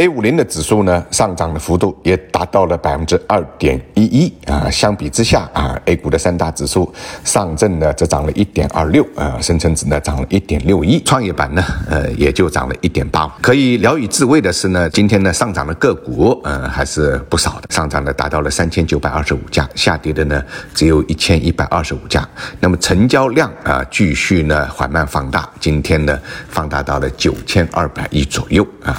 A 五零的指数呢，上涨的幅度也达到了百分之二点一一啊。相比之下啊，A 股的三大指数，上证呢则涨了一点二六啊，深成指呢涨了一点六一，创业板呢呃也就涨了一点八。可以聊以自慰的是呢，今天呢上涨的个股呃还是不少的，上涨的达到了三千九百二十五家，下跌的呢只有一千一百二十五家。那么成交量啊继续呢缓慢放大，今天呢放大到了九千二百亿左右啊。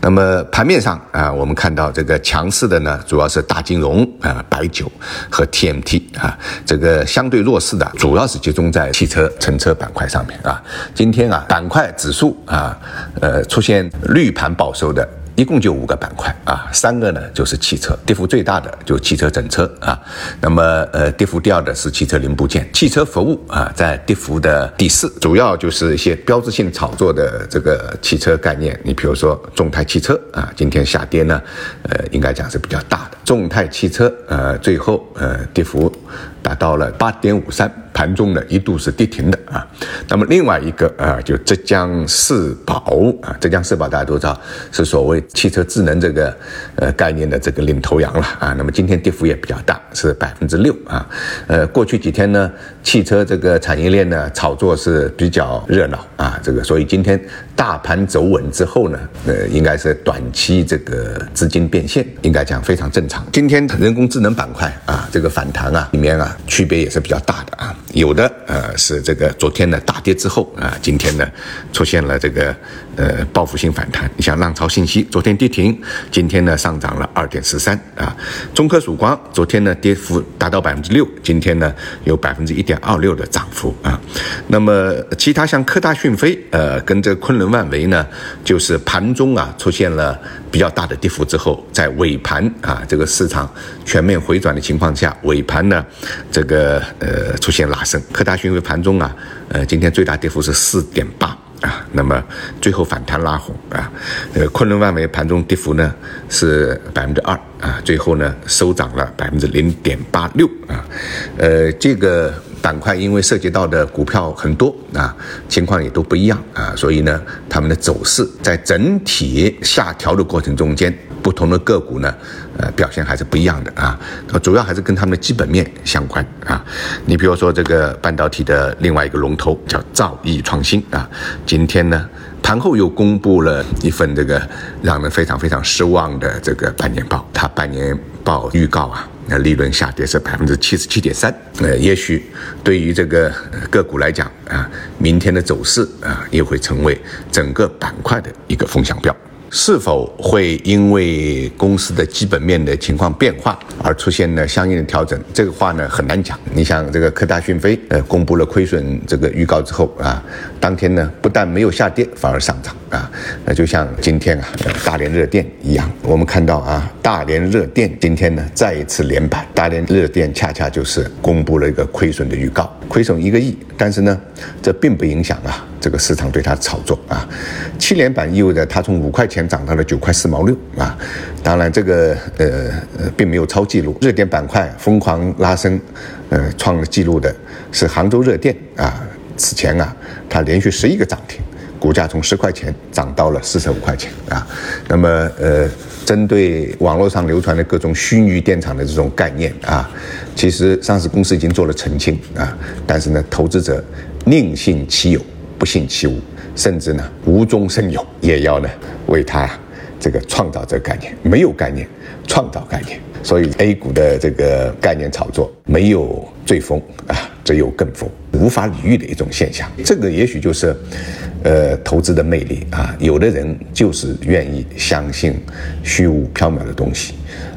那么盘面上啊，我们看到这个强势的呢，主要是大金融啊、白酒和 TMT 啊，这个相对弱势的，主要是集中在汽车、乘车板块上面啊。今天啊，板块指数啊，呃，出现绿盘报收的。一共就五个板块啊，三个呢就是汽车，跌幅最大的就汽车整车啊，那么呃跌幅第二的是汽车零部件，汽车服务啊在跌幅的第四，主要就是一些标志性炒作的这个汽车概念，你比如说众泰汽车啊，今天下跌呢，呃应该讲是比较大的，众泰汽车呃最后呃跌幅。达到了八点五三，盘中呢一度是跌停的啊。那么另外一个啊，就浙江世宝啊，浙江世宝大家都知道是所谓汽车智能这个呃概念的这个领头羊了啊。那么今天跌幅也比较大，是百分之六啊。呃，过去几天呢，汽车这个产业链呢炒作是比较热闹啊，这个所以今天大盘走稳之后呢，呃，应该是短期这个资金变现，应该讲非常正常。今天人工智能板块啊，这个反弹啊里面啊。区别也是比较大的啊，有的呃是这个昨天呢大跌之后啊，今天呢出现了这个呃报复性反弹。你像浪潮信息，昨天跌停，今天呢上涨了二点四三啊。中科曙光昨天呢跌幅达到百分之六，今天呢有百分之一点二六的涨幅啊。那么其他像科大讯飞呃跟这昆仑万维呢，就是盘中啊出现了比较大的跌幅之后，在尾盘啊这个市场全面回转的情况下，尾盘呢。这个呃出现拉升，科大讯飞盘中啊，呃今天最大跌幅是四点八啊，那么最后反弹拉红啊，呃昆仑万维盘中跌幅呢是百分之二啊，最后呢收涨了百分之零点八六啊，呃这个板块因为涉及到的股票很多啊，情况也都不一样啊，所以呢他们的走势在整体下调的过程中间。不同的个股呢，呃，表现还是不一样的啊。主要还是跟他们的基本面相关啊。你比如说这个半导体的另外一个龙头叫兆易创新啊，今天呢盘后又公布了一份这个让人非常非常失望的这个半年报。它半年报预告啊，那利润下跌是百分之七十七点三。呃，也许对于这个个股来讲啊，明天的走势啊，也会成为整个板块的一个风向标。是否会因为公司的基本面的情况变化而出现呢相应的调整？这个话呢很难讲。你像这个科大讯飞，呃，公布了亏损这个预告之后啊，当天呢不但没有下跌，反而上涨啊。那就像今天啊，大连热电一样，我们看到啊，大连热电今天呢再一次连板。大连热电恰恰就是公布了一个亏损的预告，亏损一个亿，但是呢，这并不影响啊。这个市场对它炒作啊，七连板意味着它从五块钱涨到了九块四毛六啊，当然这个呃并没有超记录，热点板块疯狂拉升，呃创了记录的是杭州热电啊，此前啊它连续十一个涨停，股价从十块钱涨到了四十五块钱啊，那么呃针对网络上流传的各种虚拟电厂的这种概念啊，其实上市公司已经做了澄清啊，但是呢投资者宁信其有。不信其无，甚至呢无中生有，也要呢为他这个创造这个概念。没有概念，创造概念。所以 A 股的这个概念炒作没有最疯啊，只有更疯，无法理喻的一种现象。这个也许就是，呃，投资的魅力啊。有的人就是愿意相信虚无缥缈的东西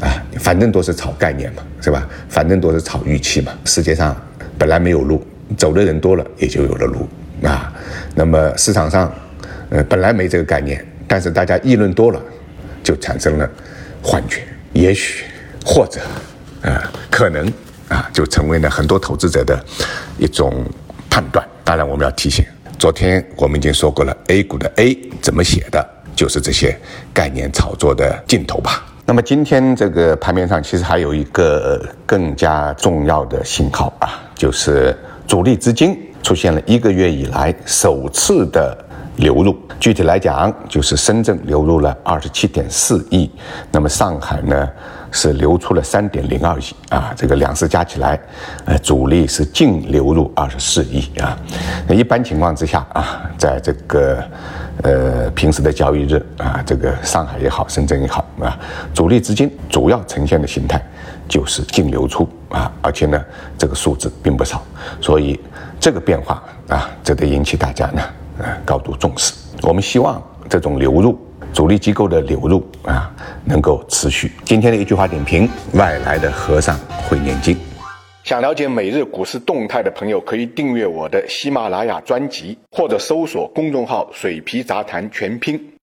啊，反正都是炒概念嘛，是吧？反正都是炒预期嘛。世界上本来没有路，走的人多了，也就有了路。啊，那么市场上，呃，本来没这个概念，但是大家议论多了，就产生了幻觉，也许或者，啊，可能啊，就成为了很多投资者的一种判断。当然，我们要提醒，昨天我们已经说过了，A 股的 A 怎么写的，就是这些概念炒作的尽头吧。那么今天这个盘面上，其实还有一个更加重要的信号啊，就是主力资金。出现了一个月以来首次的流入。具体来讲，就是深圳流入了二十七点四亿，那么上海呢是流出了三点零二亿啊，这个两市加起来，呃，主力是净流入二十四亿啊。那一般情况之下啊，在这个呃平时的交易日啊，这个上海也好，深圳也好啊，主力资金主要呈现的形态就是净流出啊，而且呢，这个数字并不少，所以这个变化啊，值得引起大家呢呃高度重视。我们希望这种流入，主力机构的流入啊，能够持续。今天的一句话点评：外来的和尚会念经。想了解每日股市动态的朋友，可以订阅我的喜马拉雅专辑，或者搜索公众号“水皮杂谈全拼”。